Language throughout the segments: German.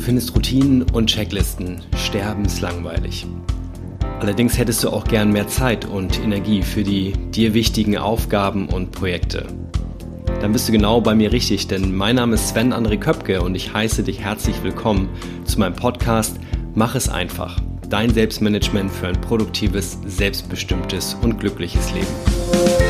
findest Routinen und Checklisten sterbenslangweilig. Allerdings hättest du auch gern mehr Zeit und Energie für die dir wichtigen Aufgaben und Projekte. Dann bist du genau bei mir richtig, denn mein Name ist Sven André Köpke und ich heiße dich herzlich willkommen zu meinem Podcast Mach es einfach. Dein Selbstmanagement für ein produktives, selbstbestimmtes und glückliches Leben.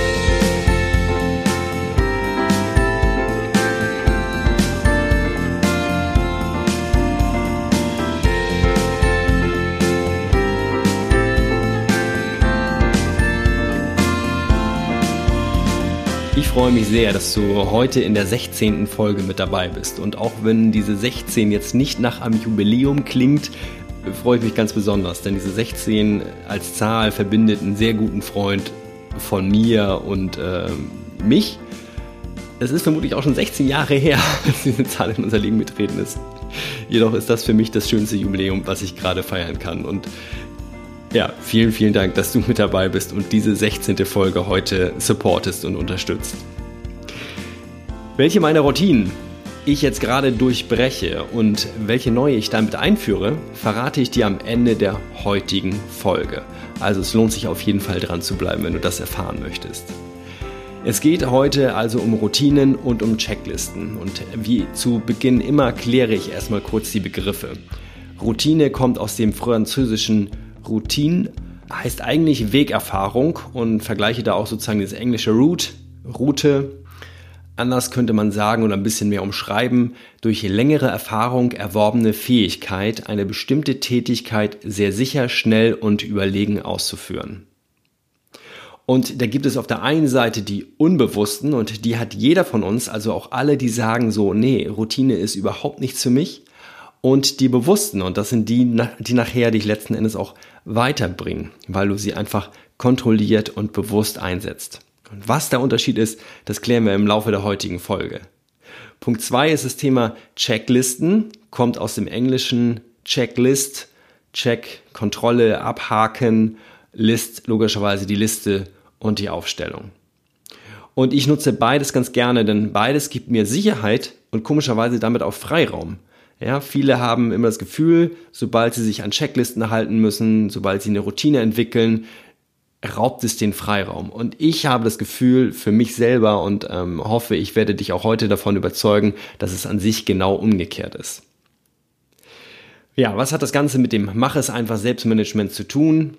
Ich freue mich sehr, dass du heute in der 16. Folge mit dabei bist. Und auch wenn diese 16 jetzt nicht nach einem Jubiläum klingt, freue ich mich ganz besonders, denn diese 16 als Zahl verbindet einen sehr guten Freund von mir und äh, mich. Es ist vermutlich auch schon 16 Jahre her, dass diese Zahl in unser Leben getreten ist. Jedoch ist das für mich das schönste Jubiläum, was ich gerade feiern kann. Und ja, vielen, vielen Dank, dass du mit dabei bist und diese 16. Folge heute supportest und unterstützt. Welche meiner Routinen ich jetzt gerade durchbreche und welche neue ich damit einführe, verrate ich dir am Ende der heutigen Folge. Also es lohnt sich auf jeden Fall dran zu bleiben, wenn du das erfahren möchtest. Es geht heute also um Routinen und um Checklisten. Und wie zu Beginn immer kläre ich erstmal kurz die Begriffe. Routine kommt aus dem französischen Routine heißt eigentlich Wegerfahrung und vergleiche da auch sozusagen das englische Route, Route. Anders könnte man sagen oder ein bisschen mehr umschreiben, durch längere Erfahrung erworbene Fähigkeit, eine bestimmte Tätigkeit sehr sicher, schnell und überlegen auszuführen. Und da gibt es auf der einen Seite die Unbewussten und die hat jeder von uns, also auch alle, die sagen so, nee, Routine ist überhaupt nichts für mich und die Bewussten. Und das sind die, die nachher dich letzten Endes auch weiterbringen, weil du sie einfach kontrolliert und bewusst einsetzt. Und was der Unterschied ist, das klären wir im Laufe der heutigen Folge. Punkt zwei ist das Thema Checklisten, kommt aus dem englischen Checklist, Check, Kontrolle, Abhaken, List, logischerweise die Liste und die Aufstellung. Und ich nutze beides ganz gerne, denn beides gibt mir Sicherheit und komischerweise damit auch Freiraum. Ja, viele haben immer das Gefühl, sobald sie sich an Checklisten halten müssen, sobald sie eine Routine entwickeln, raubt es den Freiraum. Und ich habe das Gefühl für mich selber und ähm, hoffe, ich werde dich auch heute davon überzeugen, dass es an sich genau umgekehrt ist. Ja, was hat das Ganze mit dem Mach es einfach Selbstmanagement zu tun?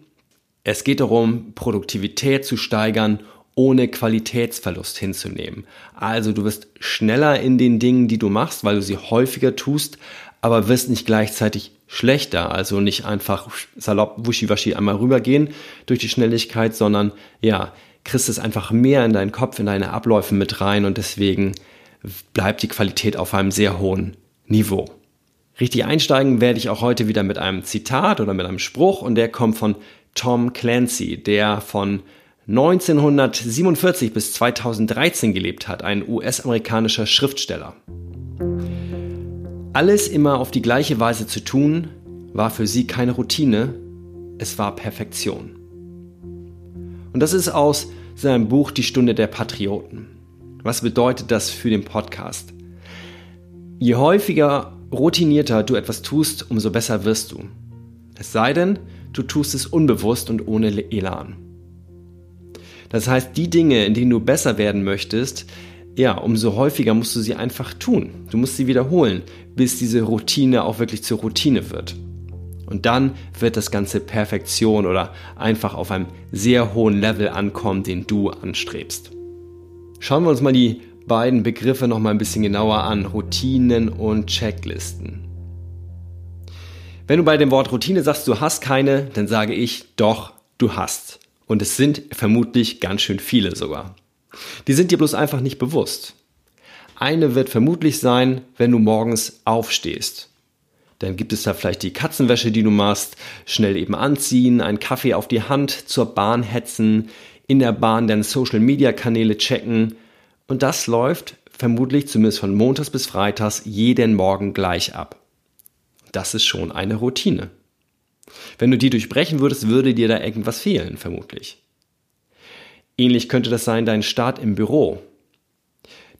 Es geht darum, Produktivität zu steigern ohne Qualitätsverlust hinzunehmen. Also du wirst schneller in den Dingen, die du machst, weil du sie häufiger tust, aber wirst nicht gleichzeitig schlechter, also nicht einfach salopp wuschiwaschi einmal rübergehen durch die Schnelligkeit, sondern ja, kriegst es einfach mehr in deinen Kopf, in deine Abläufe mit rein und deswegen bleibt die Qualität auf einem sehr hohen Niveau. Richtig einsteigen werde ich auch heute wieder mit einem Zitat oder mit einem Spruch und der kommt von Tom Clancy, der von 1947 bis 2013 gelebt hat, ein US-amerikanischer Schriftsteller. Alles immer auf die gleiche Weise zu tun, war für sie keine Routine, es war Perfektion. Und das ist aus seinem Buch Die Stunde der Patrioten. Was bedeutet das für den Podcast? Je häufiger, routinierter du etwas tust, umso besser wirst du. Es sei denn, du tust es unbewusst und ohne Elan. Das heißt, die Dinge, in denen du besser werden möchtest, ja, umso häufiger musst du sie einfach tun. Du musst sie wiederholen, bis diese Routine auch wirklich zur Routine wird. Und dann wird das Ganze Perfektion oder einfach auf einem sehr hohen Level ankommen, den du anstrebst. Schauen wir uns mal die beiden Begriffe noch mal ein bisschen genauer an, Routinen und Checklisten. Wenn du bei dem Wort Routine sagst, du hast keine, dann sage ich doch, du hast. Und es sind vermutlich ganz schön viele sogar. Die sind dir bloß einfach nicht bewusst. Eine wird vermutlich sein, wenn du morgens aufstehst. Dann gibt es da vielleicht die Katzenwäsche, die du machst, schnell eben anziehen, einen Kaffee auf die Hand, zur Bahn hetzen, in der Bahn deine Social Media Kanäle checken. Und das läuft vermutlich zumindest von Montags bis Freitags jeden Morgen gleich ab. Das ist schon eine Routine. Wenn du die durchbrechen würdest, würde dir da irgendwas fehlen, vermutlich. Ähnlich könnte das sein dein Start im Büro.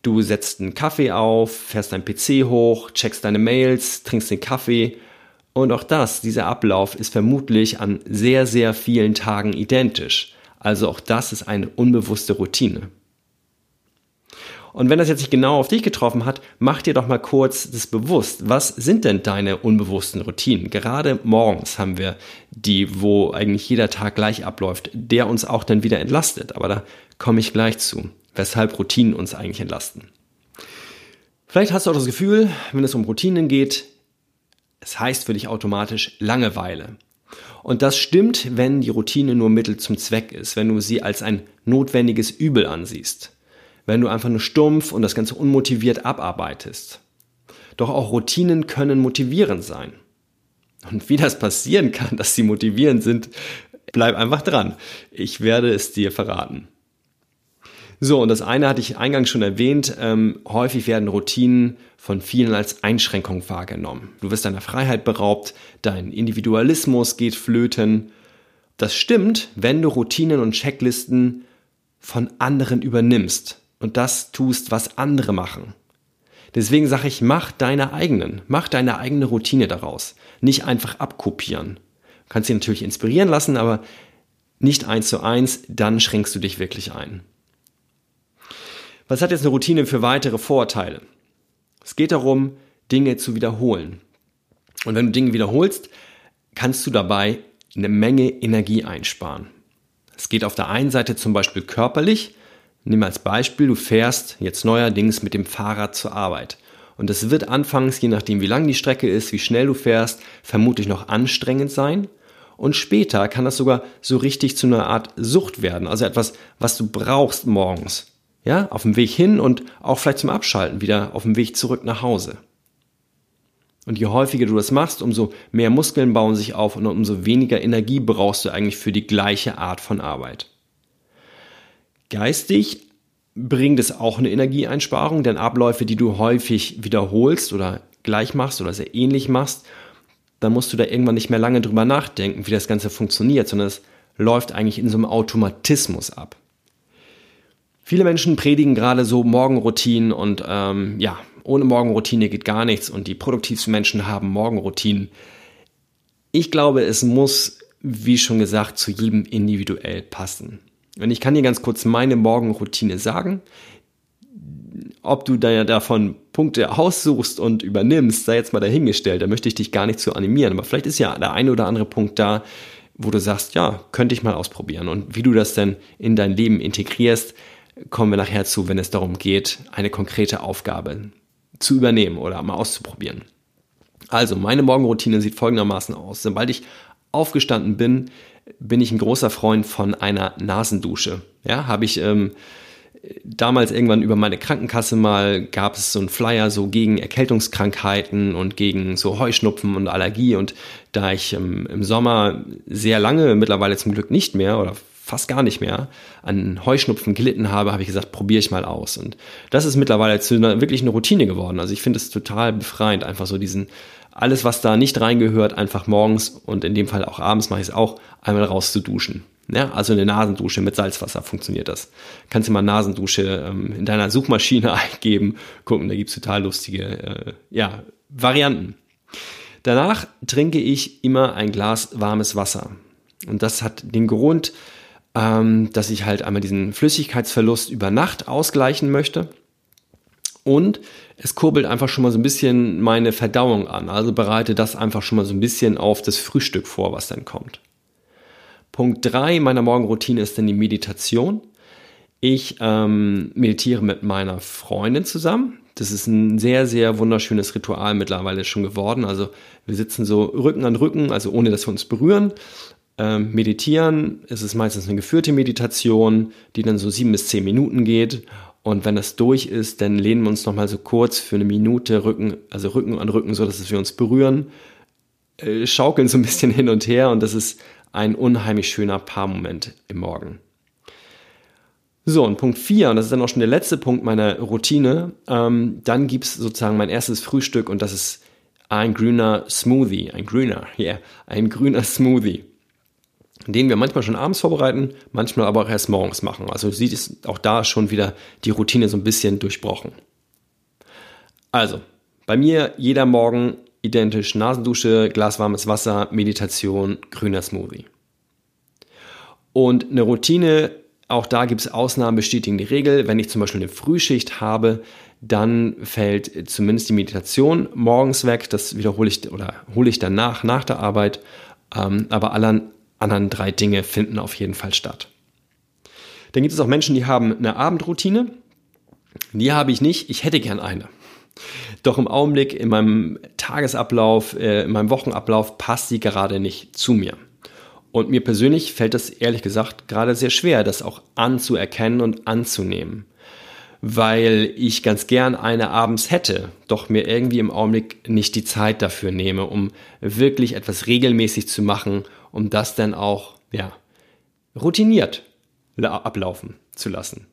Du setzt einen Kaffee auf, fährst deinen PC hoch, checkst deine Mails, trinkst den Kaffee. Und auch das, dieser Ablauf ist vermutlich an sehr, sehr vielen Tagen identisch. Also auch das ist eine unbewusste Routine. Und wenn das jetzt nicht genau auf dich getroffen hat, mach dir doch mal kurz das bewusst. Was sind denn deine unbewussten Routinen? Gerade morgens haben wir die, wo eigentlich jeder Tag gleich abläuft, der uns auch dann wieder entlastet. Aber da komme ich gleich zu, weshalb Routinen uns eigentlich entlasten. Vielleicht hast du auch das Gefühl, wenn es um Routinen geht, es heißt für dich automatisch Langeweile. Und das stimmt, wenn die Routine nur Mittel zum Zweck ist, wenn du sie als ein notwendiges Übel ansiehst wenn du einfach nur stumpf und das Ganze unmotiviert abarbeitest. Doch auch Routinen können motivierend sein. Und wie das passieren kann, dass sie motivierend sind, bleib einfach dran. Ich werde es dir verraten. So, und das eine hatte ich eingangs schon erwähnt, ähm, häufig werden Routinen von vielen als Einschränkung wahrgenommen. Du wirst deiner Freiheit beraubt, dein Individualismus geht flöten. Das stimmt, wenn du Routinen und Checklisten von anderen übernimmst und das tust, was andere machen. Deswegen sage ich, mach deine eigenen, mach deine eigene Routine daraus. Nicht einfach abkopieren. Du kannst dich natürlich inspirieren lassen, aber nicht eins zu eins, dann schränkst du dich wirklich ein. Was hat jetzt eine Routine für weitere Vorteile? Es geht darum, Dinge zu wiederholen. Und wenn du Dinge wiederholst, kannst du dabei eine Menge Energie einsparen. Es geht auf der einen Seite zum Beispiel körperlich, Nimm als Beispiel, du fährst jetzt neuerdings mit dem Fahrrad zur Arbeit. Und es wird anfangs, je nachdem wie lang die Strecke ist, wie schnell du fährst, vermutlich noch anstrengend sein. Und später kann das sogar so richtig zu einer Art Sucht werden. Also etwas, was du brauchst morgens. Ja, auf dem Weg hin und auch vielleicht zum Abschalten wieder auf dem Weg zurück nach Hause. Und je häufiger du das machst, umso mehr Muskeln bauen sich auf und umso weniger Energie brauchst du eigentlich für die gleiche Art von Arbeit. Geistig bringt es auch eine Energieeinsparung, denn Abläufe, die du häufig wiederholst oder gleich machst oder sehr ähnlich machst, dann musst du da irgendwann nicht mehr lange drüber nachdenken, wie das Ganze funktioniert, sondern es läuft eigentlich in so einem Automatismus ab. Viele Menschen predigen gerade so Morgenroutinen und ähm, ja, ohne Morgenroutine geht gar nichts und die produktivsten Menschen haben Morgenroutinen. Ich glaube, es muss, wie schon gesagt, zu jedem individuell passen. Und ich kann dir ganz kurz meine Morgenroutine sagen. Ob du da davon Punkte aussuchst und übernimmst, sei jetzt mal dahingestellt. Da möchte ich dich gar nicht zu animieren. Aber vielleicht ist ja der eine oder andere Punkt da, wo du sagst, ja, könnte ich mal ausprobieren. Und wie du das denn in dein Leben integrierst, kommen wir nachher zu, wenn es darum geht, eine konkrete Aufgabe zu übernehmen oder mal auszuprobieren. Also, meine Morgenroutine sieht folgendermaßen aus. Sobald ich aufgestanden bin, bin ich ein großer Freund von einer Nasendusche. Ja, habe ich ähm, damals irgendwann über meine Krankenkasse mal gab es so einen Flyer so gegen Erkältungskrankheiten und gegen so Heuschnupfen und Allergie und da ich ähm, im Sommer sehr lange, mittlerweile zum Glück nicht mehr oder fast gar nicht mehr an Heuschnupfen gelitten habe, habe ich gesagt, probiere ich mal aus. Und das ist mittlerweile zu einer wirklich eine Routine geworden. Also ich finde es total befreiend, einfach so diesen alles, was da nicht reingehört, einfach morgens und in dem Fall auch abends mache ich es auch, einmal raus zu duschen. Ja, also eine Nasendusche mit Salzwasser funktioniert das. Kannst du mal Nasendusche ähm, in deiner Suchmaschine eingeben, gucken, da gibt's total lustige äh, ja, Varianten. Danach trinke ich immer ein Glas warmes Wasser. Und das hat den Grund, ähm, dass ich halt einmal diesen Flüssigkeitsverlust über Nacht ausgleichen möchte. Und es kurbelt einfach schon mal so ein bisschen meine Verdauung an. Also bereite das einfach schon mal so ein bisschen auf das Frühstück vor, was dann kommt. Punkt drei meiner Morgenroutine ist dann die Meditation. Ich ähm, meditiere mit meiner Freundin zusammen. Das ist ein sehr, sehr wunderschönes Ritual mittlerweile schon geworden. Also wir sitzen so Rücken an Rücken, also ohne dass wir uns berühren. Ähm, meditieren, es ist meistens eine geführte Meditation, die dann so sieben bis zehn Minuten geht. Und wenn das durch ist, dann lehnen wir uns nochmal so kurz für eine Minute Rücken, also Rücken an Rücken, so dass wir uns berühren, äh, schaukeln so ein bisschen hin und her und das ist ein unheimlich schöner Paarmoment im Morgen. So, und Punkt 4, und das ist dann auch schon der letzte Punkt meiner Routine, ähm, dann gibt's sozusagen mein erstes Frühstück und das ist ein grüner Smoothie, ein grüner, ja, yeah, ein grüner Smoothie. Den wir manchmal schon abends vorbereiten, manchmal aber auch erst morgens machen. Also sieht es auch da schon wieder die Routine so ein bisschen durchbrochen. Also, bei mir jeder Morgen identisch Nasendusche, Glas warmes Wasser, Meditation, grüner Smoothie. Und eine Routine, auch da gibt es Ausnahmen, bestätigen die Regel. Wenn ich zum Beispiel eine Frühschicht habe, dann fällt zumindest die Meditation morgens weg. Das wiederhole ich oder hole ich danach, nach der Arbeit. Ähm, aber alle anderen drei Dinge finden auf jeden Fall statt. Dann gibt es auch Menschen, die haben eine Abendroutine. Die habe ich nicht. Ich hätte gern eine. Doch im Augenblick in meinem Tagesablauf, äh, in meinem Wochenablauf passt sie gerade nicht zu mir. Und mir persönlich fällt es ehrlich gesagt gerade sehr schwer, das auch anzuerkennen und anzunehmen. Weil ich ganz gern eine abends hätte, doch mir irgendwie im Augenblick nicht die Zeit dafür nehme, um wirklich etwas regelmäßig zu machen, um das dann auch, ja, routiniert ablaufen zu lassen.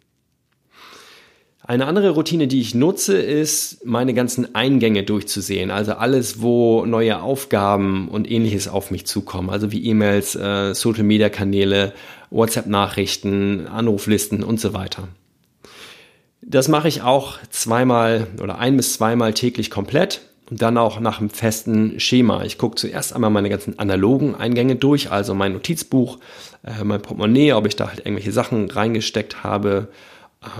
Eine andere Routine, die ich nutze, ist, meine ganzen Eingänge durchzusehen. Also alles, wo neue Aufgaben und ähnliches auf mich zukommen. Also wie E-Mails, äh, Social-Media-Kanäle, WhatsApp-Nachrichten, Anruflisten und so weiter. Das mache ich auch zweimal oder ein bis zweimal täglich komplett und dann auch nach einem festen Schema. Ich gucke zuerst einmal meine ganzen analogen Eingänge durch, also mein Notizbuch, äh, mein Portemonnaie, ob ich da halt irgendwelche Sachen reingesteckt habe,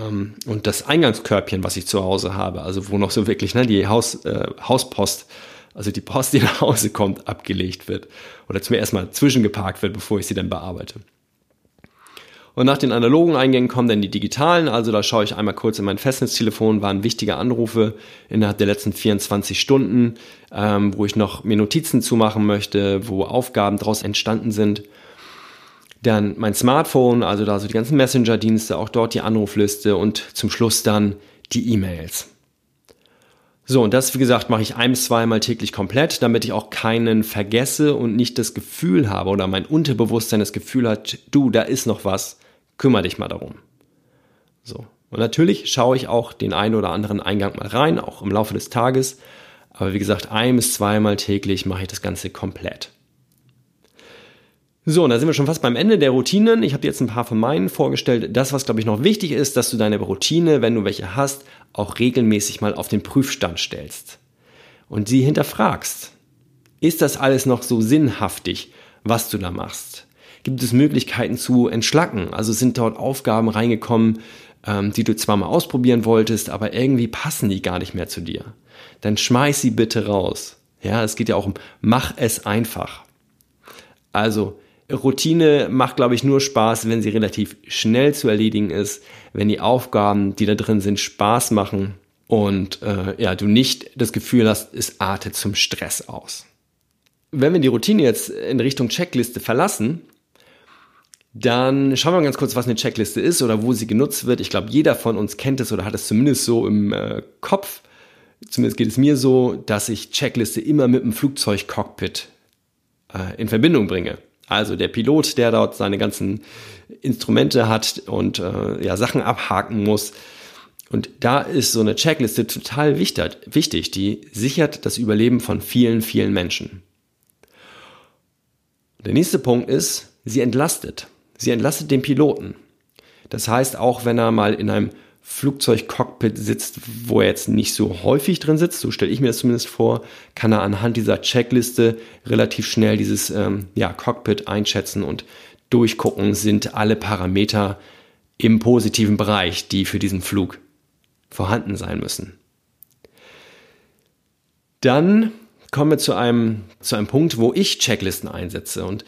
ähm, und das Eingangskörbchen, was ich zu Hause habe, also wo noch so wirklich ne, die Haus, äh, Hauspost, also die Post, die nach Hause kommt, abgelegt wird oder zu mir erstmal zwischengeparkt wird, bevor ich sie dann bearbeite. Und nach den analogen Eingängen kommen dann die digitalen, also da schaue ich einmal kurz in mein Festnetztelefon, waren wichtige Anrufe innerhalb der letzten 24 Stunden, ähm, wo ich noch mir Notizen zumachen möchte, wo Aufgaben daraus entstanden sind. Dann mein Smartphone, also da so die ganzen Messenger-Dienste, auch dort die Anrufliste und zum Schluss dann die E-Mails. So, und das, wie gesagt, mache ich ein, zweimal täglich komplett, damit ich auch keinen vergesse und nicht das Gefühl habe oder mein Unterbewusstsein das Gefühl hat, du, da ist noch was, kümmere dich mal darum. So. Und natürlich schaue ich auch den einen oder anderen Eingang mal rein, auch im Laufe des Tages. Aber wie gesagt, ein bis zweimal täglich mache ich das Ganze komplett. So, und da sind wir schon fast beim Ende der Routinen. Ich habe jetzt ein paar von meinen vorgestellt. Das, was, glaube ich, noch wichtig ist, dass du deine Routine, wenn du welche hast, auch regelmäßig mal auf den Prüfstand stellst. Und sie hinterfragst. Ist das alles noch so sinnhaftig, was du da machst? Gibt es Möglichkeiten zu entschlacken? Also sind dort Aufgaben reingekommen, ähm, die du zwar mal ausprobieren wolltest, aber irgendwie passen die gar nicht mehr zu dir. Dann schmeiß sie bitte raus. Ja, es geht ja auch um, mach es einfach. Also, Routine macht, glaube ich, nur Spaß, wenn sie relativ schnell zu erledigen ist, wenn die Aufgaben, die da drin sind, Spaß machen und äh, ja, du nicht das Gefühl hast, es artet zum Stress aus. Wenn wir die Routine jetzt in Richtung Checkliste verlassen, dann schauen wir mal ganz kurz, was eine Checkliste ist oder wo sie genutzt wird. Ich glaube, jeder von uns kennt es oder hat es zumindest so im äh, Kopf. Zumindest geht es mir so, dass ich Checkliste immer mit dem Flugzeugcockpit äh, in Verbindung bringe. Also der Pilot, der dort seine ganzen Instrumente hat und äh, ja, Sachen abhaken muss. Und da ist so eine Checkliste total wichtig, wichtig. Die sichert das Überleben von vielen, vielen Menschen. Der nächste Punkt ist, sie entlastet. Sie entlastet den Piloten. Das heißt, auch wenn er mal in einem Flugzeugcockpit sitzt, wo er jetzt nicht so häufig drin sitzt, so stelle ich mir das zumindest vor, kann er anhand dieser Checkliste relativ schnell dieses ähm, ja, Cockpit einschätzen und durchgucken, sind alle Parameter im positiven Bereich, die für diesen Flug vorhanden sein müssen. Dann kommen wir zu einem, zu einem Punkt, wo ich Checklisten einsetze. Und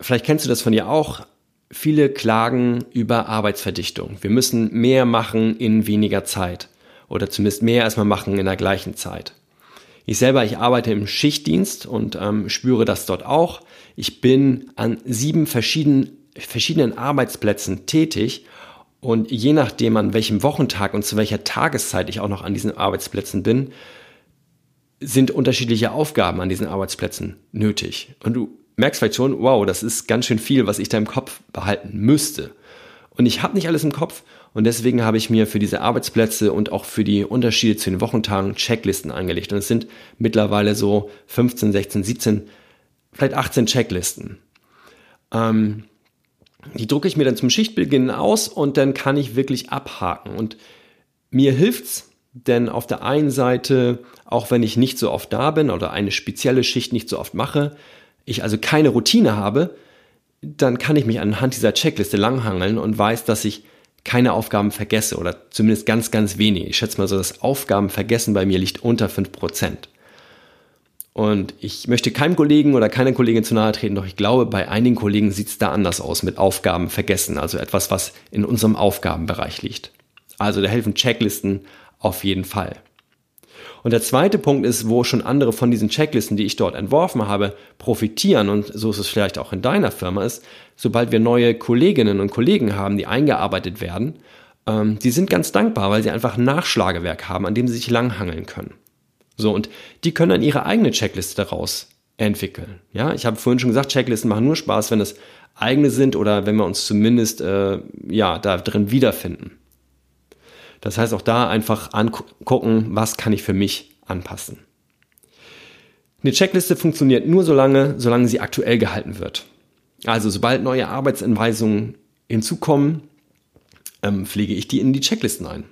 vielleicht kennst du das von dir auch. Viele klagen über Arbeitsverdichtung. Wir müssen mehr machen in weniger Zeit oder zumindest mehr als wir machen in der gleichen Zeit. Ich selber, ich arbeite im Schichtdienst und ähm, spüre das dort auch. Ich bin an sieben verschiedenen, verschiedenen Arbeitsplätzen tätig und je nachdem, an welchem Wochentag und zu welcher Tageszeit ich auch noch an diesen Arbeitsplätzen bin, sind unterschiedliche Aufgaben an diesen Arbeitsplätzen nötig. Und du merkst vielleicht schon, wow, das ist ganz schön viel, was ich da im Kopf behalten müsste. Und ich habe nicht alles im Kopf und deswegen habe ich mir für diese Arbeitsplätze und auch für die Unterschiede zu den Wochentagen Checklisten angelegt. Und es sind mittlerweile so 15, 16, 17, vielleicht 18 Checklisten. Ähm, die drucke ich mir dann zum Schichtbeginn aus und dann kann ich wirklich abhaken. Und mir hilft's, denn auf der einen Seite, auch wenn ich nicht so oft da bin oder eine spezielle Schicht nicht so oft mache, ich also keine Routine habe, dann kann ich mich anhand dieser Checkliste langhangeln und weiß, dass ich keine Aufgaben vergesse oder zumindest ganz, ganz wenig. Ich schätze mal so, das Aufgabenvergessen bei mir liegt unter 5%. Und ich möchte keinem Kollegen oder keiner Kollegin zu nahe treten, doch ich glaube, bei einigen Kollegen sieht es da anders aus mit Aufgaben vergessen, also etwas, was in unserem Aufgabenbereich liegt. Also da helfen Checklisten auf jeden Fall. Und der zweite Punkt ist, wo schon andere von diesen Checklisten, die ich dort entworfen habe, profitieren, und so ist es vielleicht auch in deiner Firma, ist, sobald wir neue Kolleginnen und Kollegen haben, die eingearbeitet werden, ähm, die sind ganz dankbar, weil sie einfach ein Nachschlagewerk haben, an dem sie sich langhangeln können. So, und die können dann ihre eigene Checkliste daraus entwickeln. Ja, ich habe vorhin schon gesagt, Checklisten machen nur Spaß, wenn es eigene sind oder wenn wir uns zumindest äh, ja da drin wiederfinden. Das heißt auch da einfach angucken, was kann ich für mich anpassen. Eine Checkliste funktioniert nur so lange, solange sie aktuell gehalten wird. Also sobald neue Arbeitsanweisungen hinzukommen, ähm, pflege ich die in die Checklisten ein.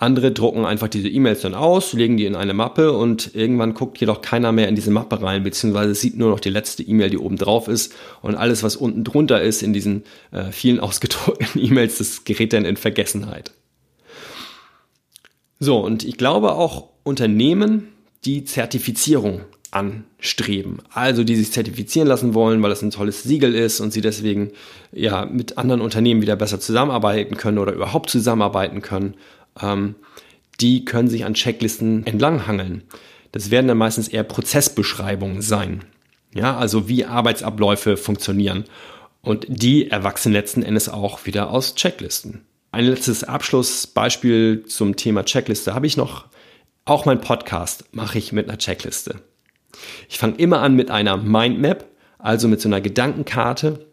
Andere drucken einfach diese E-Mails dann aus, legen die in eine Mappe und irgendwann guckt jedoch keiner mehr in diese Mappe rein, beziehungsweise sieht nur noch die letzte E-Mail, die oben drauf ist und alles, was unten drunter ist in diesen äh, vielen ausgedruckten E-Mails, das gerät dann in Vergessenheit. So, und ich glaube auch Unternehmen, die Zertifizierung anstreben. Also die sich zertifizieren lassen wollen, weil das ein tolles Siegel ist und sie deswegen ja mit anderen Unternehmen wieder besser zusammenarbeiten können oder überhaupt zusammenarbeiten können ähm, die können sich an Checklisten entlanghangeln. Das werden dann meistens eher Prozessbeschreibungen sein. Ja, also wie Arbeitsabläufe funktionieren. Und die erwachsen letzten Endes auch wieder aus Checklisten. Ein letztes Abschlussbeispiel zum Thema Checkliste habe ich noch. Auch mein Podcast mache ich mit einer Checkliste. Ich fange immer an mit einer Mindmap, also mit so einer Gedankenkarte,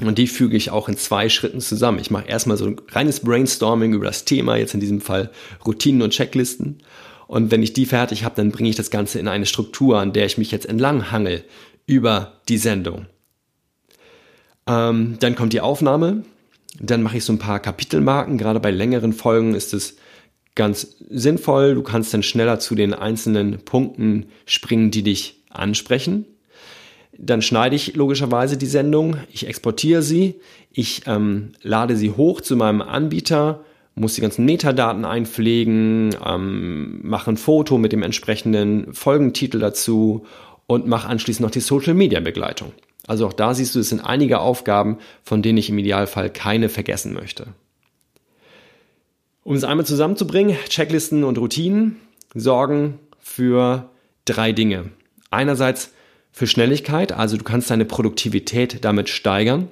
und die füge ich auch in zwei Schritten zusammen. Ich mache erstmal so ein reines Brainstorming über das Thema, jetzt in diesem Fall Routinen und Checklisten. Und wenn ich die fertig habe, dann bringe ich das Ganze in eine Struktur, an der ich mich jetzt entlang hangel über die Sendung. Ähm, dann kommt die Aufnahme. Dann mache ich so ein paar Kapitelmarken. Gerade bei längeren Folgen ist es ganz sinnvoll. Du kannst dann schneller zu den einzelnen Punkten springen, die dich ansprechen. Dann schneide ich logischerweise die Sendung, ich exportiere sie, ich ähm, lade sie hoch zu meinem Anbieter, muss die ganzen Metadaten einpflegen, ähm, mache ein Foto mit dem entsprechenden Folgentitel dazu und mache anschließend noch die Social Media Begleitung. Also auch da siehst du, es sind einige Aufgaben, von denen ich im Idealfall keine vergessen möchte. Um es einmal zusammenzubringen, Checklisten und Routinen sorgen für drei Dinge. Einerseits für Schnelligkeit, also du kannst deine Produktivität damit steigern.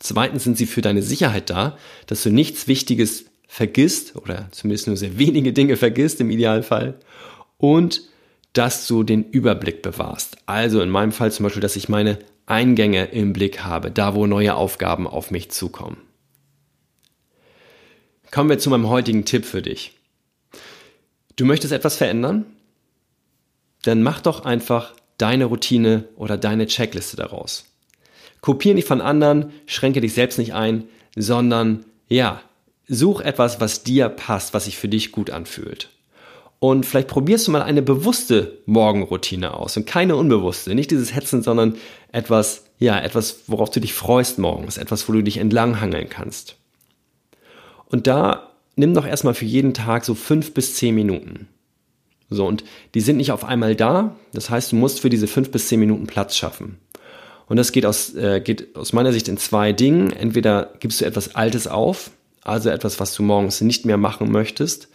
Zweitens sind sie für deine Sicherheit da, dass du nichts Wichtiges vergisst oder zumindest nur sehr wenige Dinge vergisst im Idealfall und dass du den Überblick bewahrst. Also in meinem Fall zum Beispiel, dass ich meine Eingänge im Blick habe, da wo neue Aufgaben auf mich zukommen. Kommen wir zu meinem heutigen Tipp für dich. Du möchtest etwas verändern? Dann mach doch einfach deine Routine oder deine Checkliste daraus. Kopier nicht von anderen, schränke dich selbst nicht ein, sondern ja, such etwas, was dir passt, was sich für dich gut anfühlt. Und vielleicht probierst du mal eine bewusste Morgenroutine aus und keine unbewusste. Nicht dieses Hetzen, sondern etwas, ja, etwas, worauf du dich freust morgens, etwas, wo du dich entlanghangeln kannst. Und da nimm doch erstmal für jeden Tag so fünf bis zehn Minuten. So, und die sind nicht auf einmal da. Das heißt, du musst für diese fünf bis zehn Minuten Platz schaffen. Und das geht aus, äh, geht aus meiner Sicht in zwei Dingen. Entweder gibst du etwas Altes auf, also etwas, was du morgens nicht mehr machen möchtest,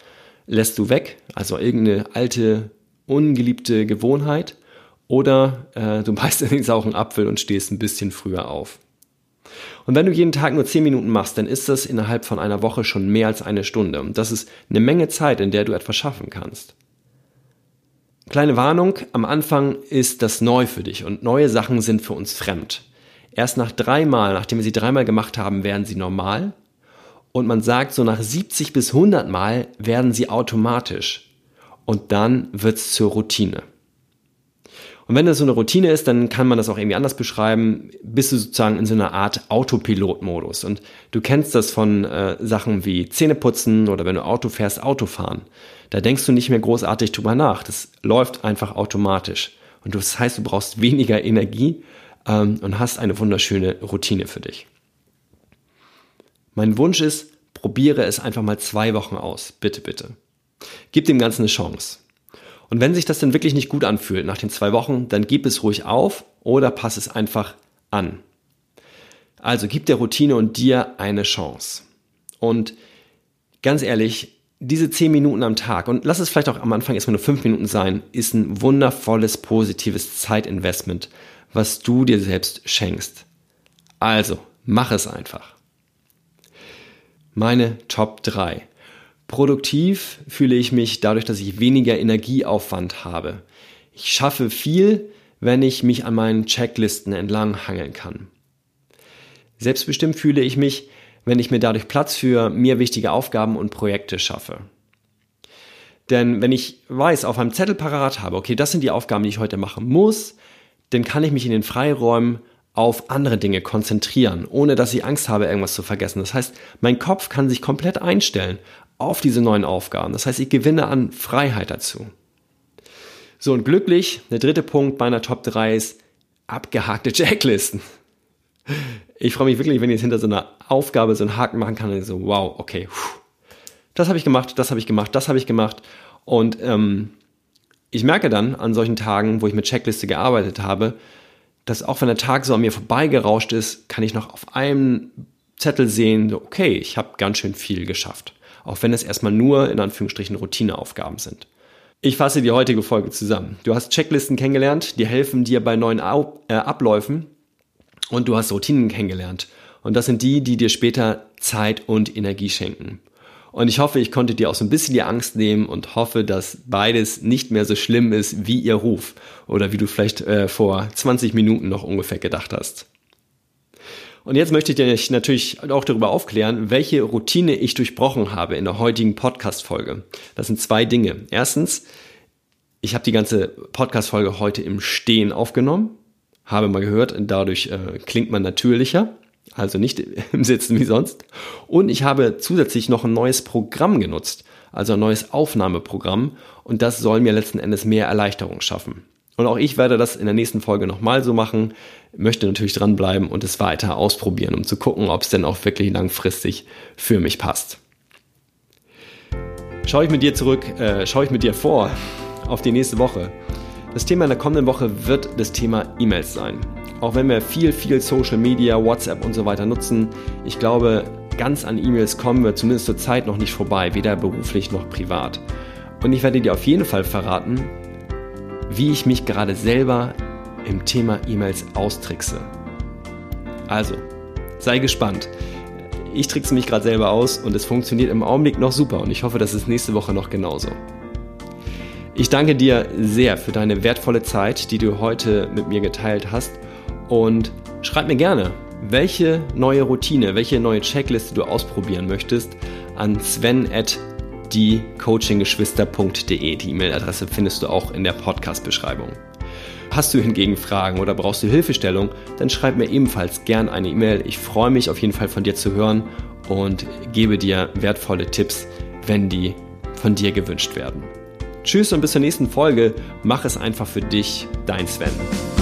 lässt du weg, also irgendeine alte, ungeliebte Gewohnheit, oder äh, du beißt in den sauren Apfel und stehst ein bisschen früher auf. Und wenn du jeden Tag nur zehn Minuten machst, dann ist das innerhalb von einer Woche schon mehr als eine Stunde. Und das ist eine Menge Zeit, in der du etwas schaffen kannst. Kleine Warnung, am Anfang ist das neu für dich und neue Sachen sind für uns fremd. Erst nach dreimal, nachdem wir sie dreimal gemacht haben, werden sie normal und man sagt, so nach 70 bis 100 Mal werden sie automatisch und dann wird's zur Routine. Und wenn das so eine Routine ist, dann kann man das auch irgendwie anders beschreiben. Bist du sozusagen in so einer Art Autopilot-Modus. Und du kennst das von äh, Sachen wie Zähneputzen oder wenn du Auto fährst, Autofahren. Da denkst du nicht mehr großartig drüber nach. Das läuft einfach automatisch. Und das heißt, du brauchst weniger Energie ähm, und hast eine wunderschöne Routine für dich. Mein Wunsch ist, probiere es einfach mal zwei Wochen aus. Bitte, bitte. Gib dem Ganzen eine Chance. Und wenn sich das dann wirklich nicht gut anfühlt nach den zwei Wochen, dann gib es ruhig auf oder pass es einfach an. Also gib der Routine und dir eine Chance. Und ganz ehrlich, diese zehn Minuten am Tag und lass es vielleicht auch am Anfang erstmal nur fünf Minuten sein, ist ein wundervolles, positives Zeitinvestment, was du dir selbst schenkst. Also, mach es einfach. Meine Top 3. Produktiv fühle ich mich dadurch, dass ich weniger Energieaufwand habe. Ich schaffe viel, wenn ich mich an meinen Checklisten entlang hangeln kann. Selbstbestimmt fühle ich mich, wenn ich mir dadurch Platz für mir wichtige Aufgaben und Projekte schaffe. Denn wenn ich weiß, auf einem Zettel parat habe, okay, das sind die Aufgaben, die ich heute machen muss, dann kann ich mich in den Freiräumen auf andere Dinge konzentrieren, ohne dass ich Angst habe, irgendwas zu vergessen. Das heißt, mein Kopf kann sich komplett einstellen auf diese neuen Aufgaben. Das heißt, ich gewinne an Freiheit dazu. So, und glücklich, der dritte Punkt meiner Top 3 ist abgehakte Checklisten. Ich freue mich wirklich, wenn ich jetzt hinter so einer Aufgabe so einen Haken machen kann und so, wow, okay, das habe ich gemacht, das habe ich gemacht, das habe ich gemacht. Und ähm, ich merke dann an solchen Tagen, wo ich mit Checkliste gearbeitet habe, dass auch wenn der Tag so an mir vorbeigerauscht ist, kann ich noch auf einem Zettel sehen, okay, ich habe ganz schön viel geschafft auch wenn es erstmal nur in Anführungsstrichen Routineaufgaben sind. Ich fasse die heutige Folge zusammen. Du hast Checklisten kennengelernt, die helfen dir bei neuen äh, Abläufen und du hast Routinen kennengelernt. Und das sind die, die dir später Zeit und Energie schenken. Und ich hoffe, ich konnte dir auch so ein bisschen die Angst nehmen und hoffe, dass beides nicht mehr so schlimm ist wie ihr Ruf oder wie du vielleicht äh, vor 20 Minuten noch ungefähr gedacht hast. Und jetzt möchte ich dir natürlich auch darüber aufklären, welche Routine ich durchbrochen habe in der heutigen Podcast-Folge. Das sind zwei Dinge. Erstens, ich habe die ganze Podcast-Folge heute im Stehen aufgenommen. Habe mal gehört, dadurch äh, klingt man natürlicher, also nicht im Sitzen wie sonst. Und ich habe zusätzlich noch ein neues Programm genutzt, also ein neues Aufnahmeprogramm. Und das soll mir letzten Endes mehr Erleichterung schaffen. Und auch ich werde das in der nächsten Folge nochmal so machen, möchte natürlich dranbleiben und es weiter ausprobieren, um zu gucken, ob es denn auch wirklich langfristig für mich passt. Schaue ich mit dir zurück, äh, schaue ich mit dir vor auf die nächste Woche. Das Thema in der kommenden Woche wird das Thema E-Mails sein. Auch wenn wir viel, viel Social Media, WhatsApp und so weiter nutzen, ich glaube, ganz an E-Mails kommen wir zumindest zur Zeit noch nicht vorbei, weder beruflich noch privat. Und ich werde dir auf jeden Fall verraten, wie ich mich gerade selber im Thema E-Mails austrickse. Also, sei gespannt. Ich trickse mich gerade selber aus und es funktioniert im Augenblick noch super und ich hoffe, dass es nächste Woche noch genauso. Ich danke dir sehr für deine wertvolle Zeit, die du heute mit mir geteilt hast und schreib mir gerne, welche neue Routine, welche neue Checkliste du ausprobieren möchtest an sven@ die coachinggeschwister.de. Die E-Mail-Adresse findest du auch in der Podcast-Beschreibung. Hast du hingegen Fragen oder brauchst du Hilfestellung, dann schreib mir ebenfalls gern eine E-Mail. Ich freue mich auf jeden Fall von dir zu hören und gebe dir wertvolle Tipps, wenn die von dir gewünscht werden. Tschüss und bis zur nächsten Folge. Mach es einfach für dich, dein Sven.